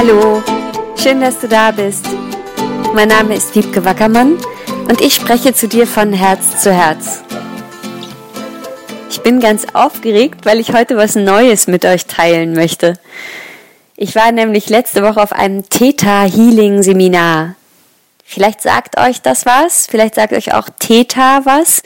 Hallo, schön, dass du da bist. Mein Name ist Wiebke Wackermann und ich spreche zu dir von Herz zu Herz. Ich bin ganz aufgeregt, weil ich heute was Neues mit euch teilen möchte. Ich war nämlich letzte Woche auf einem Theta Healing Seminar. Vielleicht sagt euch das was, vielleicht sagt euch auch Theta was.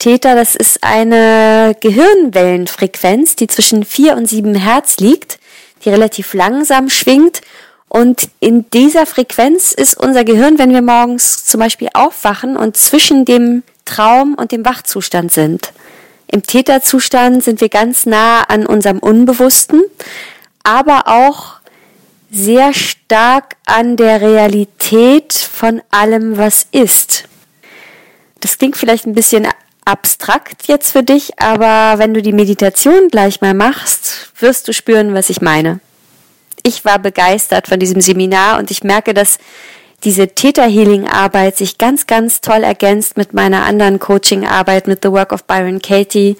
Theta, das ist eine Gehirnwellenfrequenz, die zwischen 4 und 7 Hertz liegt, die relativ langsam schwingt. Und in dieser Frequenz ist unser Gehirn, wenn wir morgens zum Beispiel aufwachen und zwischen dem Traum und dem Wachzustand sind. Im Täterzustand sind wir ganz nah an unserem Unbewussten, aber auch sehr stark an der Realität von allem, was ist. Das klingt vielleicht ein bisschen abstrakt jetzt für dich, aber wenn du die Meditation gleich mal machst, wirst du spüren, was ich meine. Ich war begeistert von diesem Seminar und ich merke, dass diese Theta Healing Arbeit sich ganz, ganz toll ergänzt mit meiner anderen Coaching Arbeit mit The Work of Byron Katie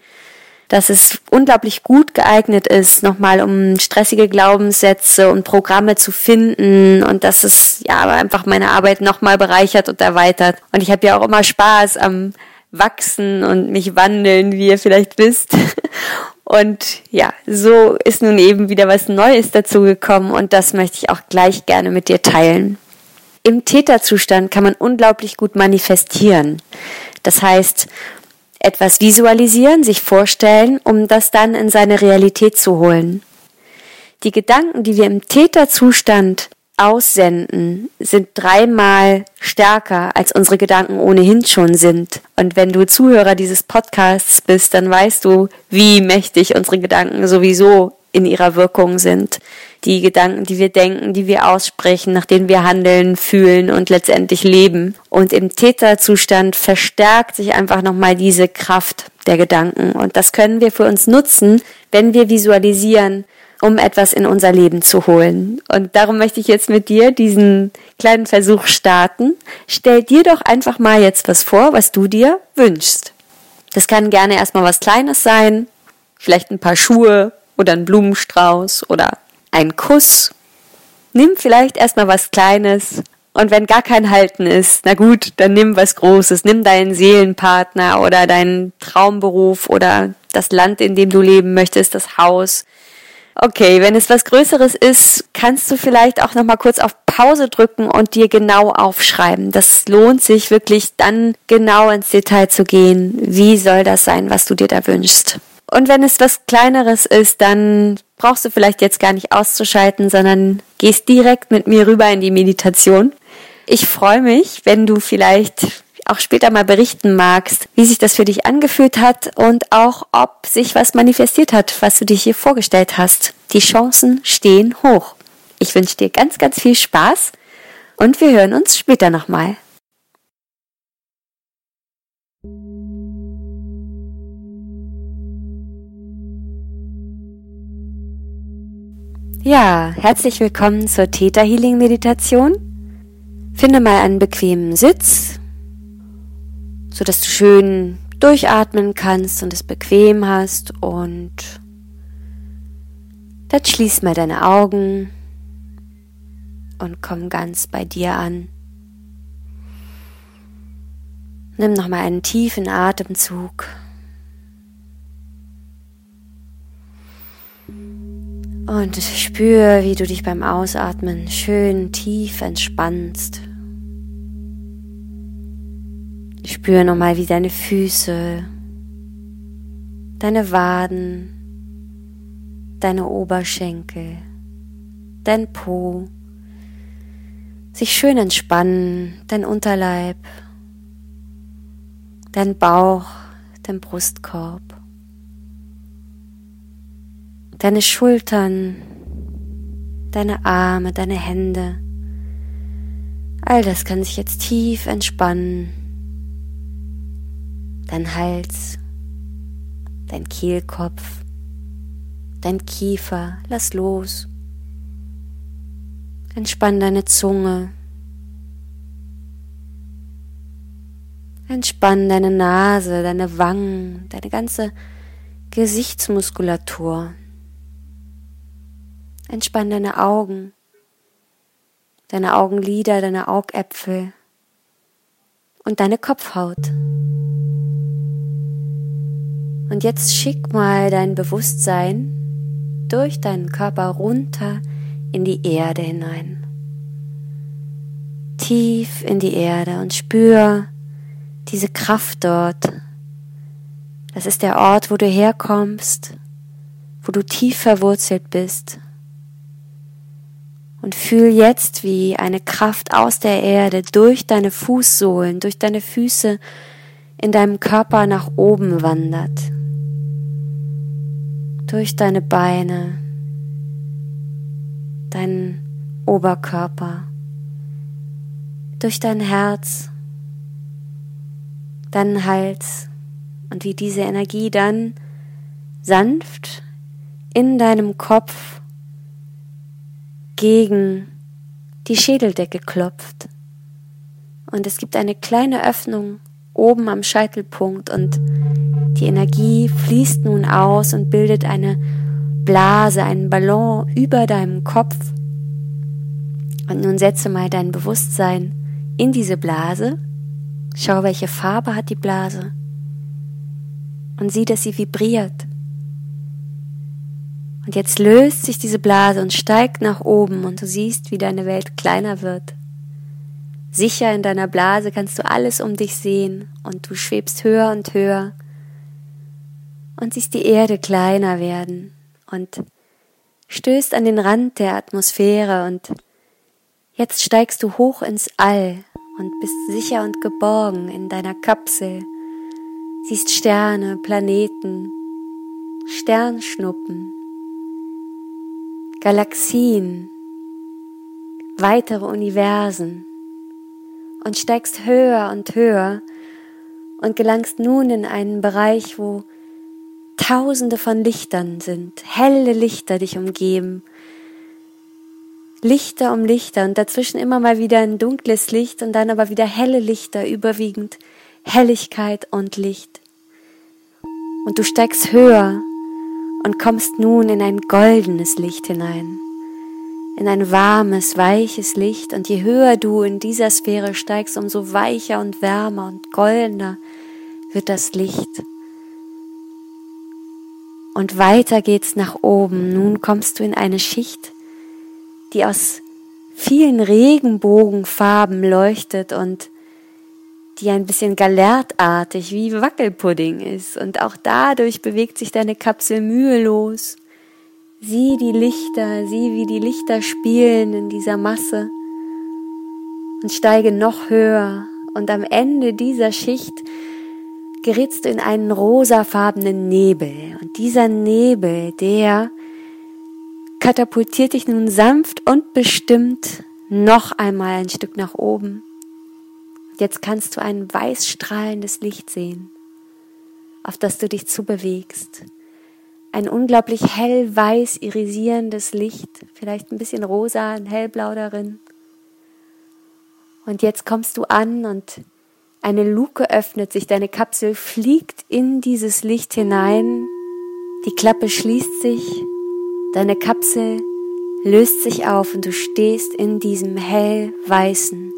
dass es unglaublich gut geeignet ist, nochmal um stressige Glaubenssätze und Programme zu finden und dass es ja einfach meine Arbeit nochmal bereichert und erweitert. Und ich habe ja auch immer Spaß am Wachsen und mich wandeln, wie ihr vielleicht wisst. Und ja, so ist nun eben wieder was Neues dazugekommen und das möchte ich auch gleich gerne mit dir teilen. Im Täterzustand kann man unglaublich gut manifestieren. Das heißt, etwas visualisieren, sich vorstellen, um das dann in seine Realität zu holen. Die Gedanken, die wir im Täterzustand aussenden, sind dreimal stärker, als unsere Gedanken ohnehin schon sind. Und wenn du Zuhörer dieses Podcasts bist, dann weißt du, wie mächtig unsere Gedanken sowieso in ihrer Wirkung sind. Die Gedanken, die wir denken, die wir aussprechen, nach denen wir handeln, fühlen und letztendlich leben. Und im Täterzustand verstärkt sich einfach nochmal diese Kraft der Gedanken. Und das können wir für uns nutzen, wenn wir visualisieren, um etwas in unser Leben zu holen. Und darum möchte ich jetzt mit dir diesen kleinen Versuch starten. Stell dir doch einfach mal jetzt was vor, was du dir wünschst. Das kann gerne erstmal was Kleines sein, vielleicht ein paar Schuhe oder ein Blumenstrauß oder ein Kuss. Nimm vielleicht erstmal was Kleines und wenn gar kein Halten ist, na gut, dann nimm was Großes. Nimm deinen Seelenpartner oder deinen Traumberuf oder das Land, in dem du leben möchtest, das Haus. Okay, wenn es was Größeres ist, kannst du vielleicht auch noch mal kurz auf Pause drücken und dir genau aufschreiben. Das lohnt sich wirklich dann genau ins Detail zu gehen. Wie soll das sein, was du dir da wünschst? Und wenn es was Kleineres ist, dann brauchst du vielleicht jetzt gar nicht auszuschalten, sondern gehst direkt mit mir rüber in die Meditation. Ich freue mich, wenn du vielleicht auch später mal berichten magst, wie sich das für dich angefühlt hat und auch, ob sich was manifestiert hat, was du dir hier vorgestellt hast. Die Chancen stehen hoch. Ich wünsche dir ganz, ganz viel Spaß und wir hören uns später nochmal. Ja, herzlich willkommen zur Theta Healing Meditation. Finde mal einen bequemen Sitz, so dass du schön durchatmen kannst und es bequem hast und dann schließ mal deine Augen und komm ganz bei dir an. Nimm noch mal einen tiefen Atemzug. Und spür, wie du dich beim Ausatmen schön tief entspannst. Spür nochmal, wie deine Füße, deine Waden, deine Oberschenkel, dein Po sich schön entspannen, dein Unterleib, dein Bauch, dein Brustkorb deine Schultern, deine Arme, deine Hände. All das kann sich jetzt tief entspannen. Dein Hals, dein Kehlkopf, dein Kiefer, lass los. Entspann deine Zunge. Entspann deine Nase, deine Wangen, deine ganze Gesichtsmuskulatur. Entspann deine Augen, deine Augenlider, deine Augäpfel und deine Kopfhaut. Und jetzt schick mal dein Bewusstsein durch deinen Körper runter in die Erde hinein. Tief in die Erde und spür diese Kraft dort. Das ist der Ort, wo du herkommst, wo du tief verwurzelt bist. Und fühl jetzt, wie eine Kraft aus der Erde durch deine Fußsohlen, durch deine Füße in deinem Körper nach oben wandert. Durch deine Beine, deinen Oberkörper, durch dein Herz, deinen Hals und wie diese Energie dann sanft in deinem Kopf gegen die Schädeldecke klopft. Und es gibt eine kleine Öffnung oben am Scheitelpunkt und die Energie fließt nun aus und bildet eine Blase, einen Ballon über deinem Kopf. Und nun setze mal dein Bewusstsein in diese Blase. Schau, welche Farbe hat die Blase. Und sieh, dass sie vibriert. Und jetzt löst sich diese Blase und steigt nach oben und du siehst, wie deine Welt kleiner wird. Sicher in deiner Blase kannst du alles um dich sehen und du schwebst höher und höher und siehst die Erde kleiner werden und stößt an den Rand der Atmosphäre und jetzt steigst du hoch ins All und bist sicher und geborgen in deiner Kapsel, siehst Sterne, Planeten, Sternschnuppen, Galaxien, weitere Universen und steigst höher und höher und gelangst nun in einen Bereich, wo Tausende von Lichtern sind, helle Lichter dich umgeben, Lichter um Lichter und dazwischen immer mal wieder ein dunkles Licht und dann aber wieder helle Lichter, überwiegend Helligkeit und Licht. Und du steigst höher und kommst nun in ein goldenes Licht hinein, in ein warmes, weiches Licht, und je höher du in dieser Sphäre steigst, umso weicher und wärmer und goldener wird das Licht. Und weiter geht's nach oben. Nun kommst du in eine Schicht, die aus vielen Regenbogenfarben leuchtet und die ein bisschen galertartig wie Wackelpudding ist. Und auch dadurch bewegt sich deine Kapsel mühelos. Sieh die Lichter, sieh, wie die Lichter spielen in dieser Masse und steige noch höher. Und am Ende dieser Schicht gerätst du in einen rosafarbenen Nebel. Und dieser Nebel, der katapultiert dich nun sanft und bestimmt noch einmal ein Stück nach oben Jetzt kannst du ein weiß strahlendes Licht sehen, auf das du dich zubewegst. Ein unglaublich hell-weiß irisierendes Licht, vielleicht ein bisschen rosa, ein hellblau darin. Und jetzt kommst du an und eine Luke öffnet sich, deine Kapsel fliegt in dieses Licht hinein, die Klappe schließt sich, deine Kapsel löst sich auf und du stehst in diesem hell-weißen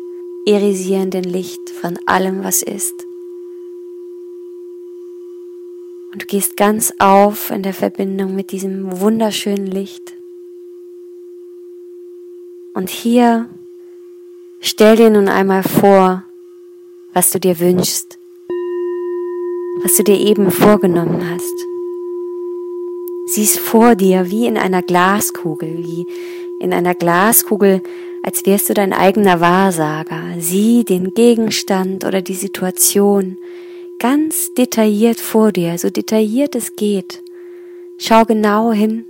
irisierenden Licht von allem, was ist. Und du gehst ganz auf in der Verbindung mit diesem wunderschönen Licht. Und hier stell dir nun einmal vor, was du dir wünschst, was du dir eben vorgenommen hast. Siehst vor dir wie in einer Glaskugel, wie in einer Glaskugel als wärst du dein eigener Wahrsager. Sieh den Gegenstand oder die Situation ganz detailliert vor dir, so detailliert es geht. Schau genau hin.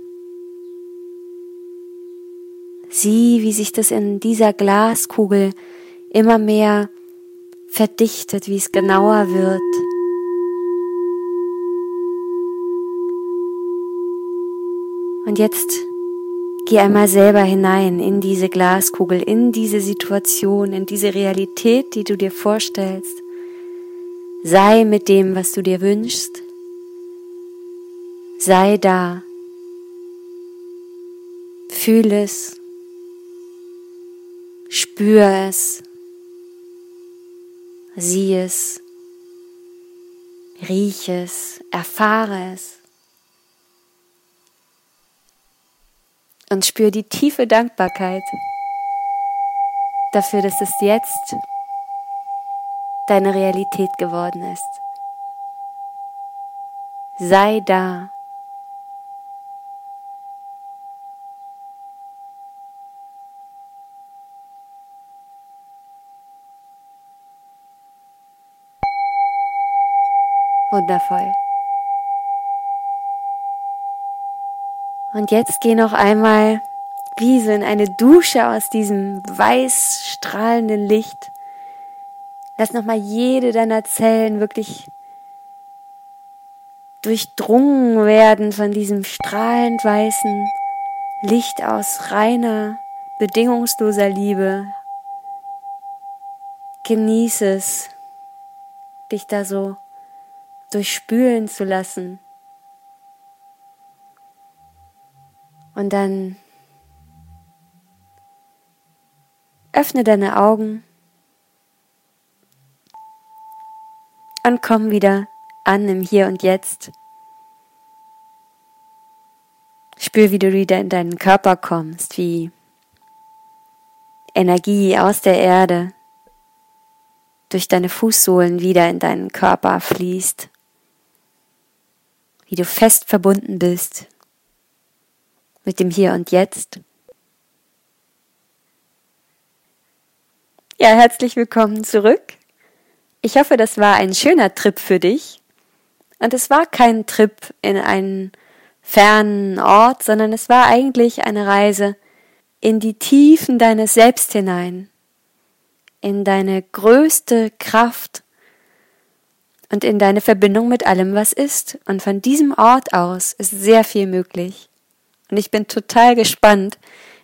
Sieh, wie sich das in dieser Glaskugel immer mehr verdichtet, wie es genauer wird. Und jetzt Geh einmal selber hinein in diese Glaskugel, in diese Situation, in diese Realität, die du dir vorstellst. Sei mit dem, was du dir wünschst. Sei da. Fühl es. Spür es, sieh es, riech es, erfahre es. Und spür die tiefe Dankbarkeit dafür, dass es jetzt deine Realität geworden ist. Sei da. Wundervoll. Und jetzt geh noch einmal wie so in eine Dusche aus diesem weiß strahlenden Licht. Lass nochmal jede deiner Zellen wirklich durchdrungen werden von diesem strahlend weißen Licht aus reiner, bedingungsloser Liebe. Genieße es, dich da so durchspülen zu lassen. Und dann öffne deine Augen und komm wieder an im Hier und Jetzt. Spür, wie du wieder in deinen Körper kommst, wie Energie aus der Erde durch deine Fußsohlen wieder in deinen Körper fließt wie du fest verbunden bist mit dem Hier und Jetzt. Ja, herzlich willkommen zurück. Ich hoffe, das war ein schöner Trip für dich. Und es war kein Trip in einen fernen Ort, sondern es war eigentlich eine Reise in die Tiefen deines Selbst hinein, in deine größte Kraft und in deine Verbindung mit allem, was ist. Und von diesem Ort aus ist sehr viel möglich. Und ich bin total gespannt,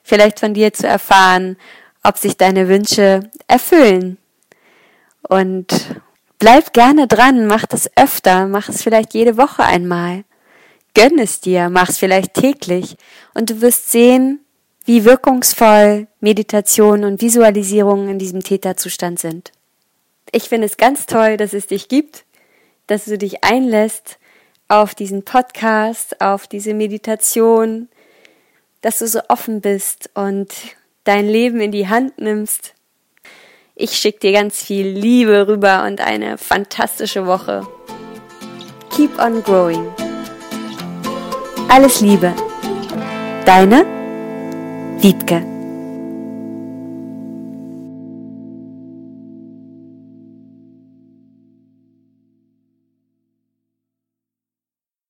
vielleicht von dir zu erfahren, ob sich deine Wünsche erfüllen. Und bleib gerne dran, mach das öfter, mach es vielleicht jede Woche einmal. Gönn es dir, mach es vielleicht täglich und du wirst sehen, wie wirkungsvoll Meditation und Visualisierung in diesem Täterzustand sind. Ich finde es ganz toll, dass es dich gibt dass du dich einlässt auf diesen Podcast, auf diese Meditation, dass du so offen bist und dein Leben in die Hand nimmst. Ich schicke dir ganz viel Liebe rüber und eine fantastische Woche. Keep on growing. Alles Liebe. Deine Wiebke.